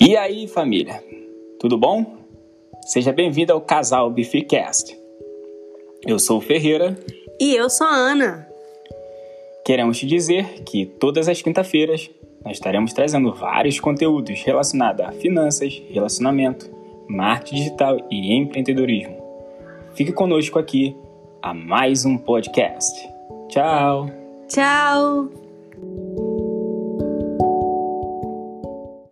E aí, família? Tudo bom? Seja bem-vindo ao Casal Bificast. Eu sou o Ferreira. E eu sou a Ana. Queremos te dizer que todas as quinta-feiras nós estaremos trazendo vários conteúdos relacionados a finanças, relacionamento, marketing digital e empreendedorismo. Fique conosco aqui a mais um podcast. Tchau! Tchau!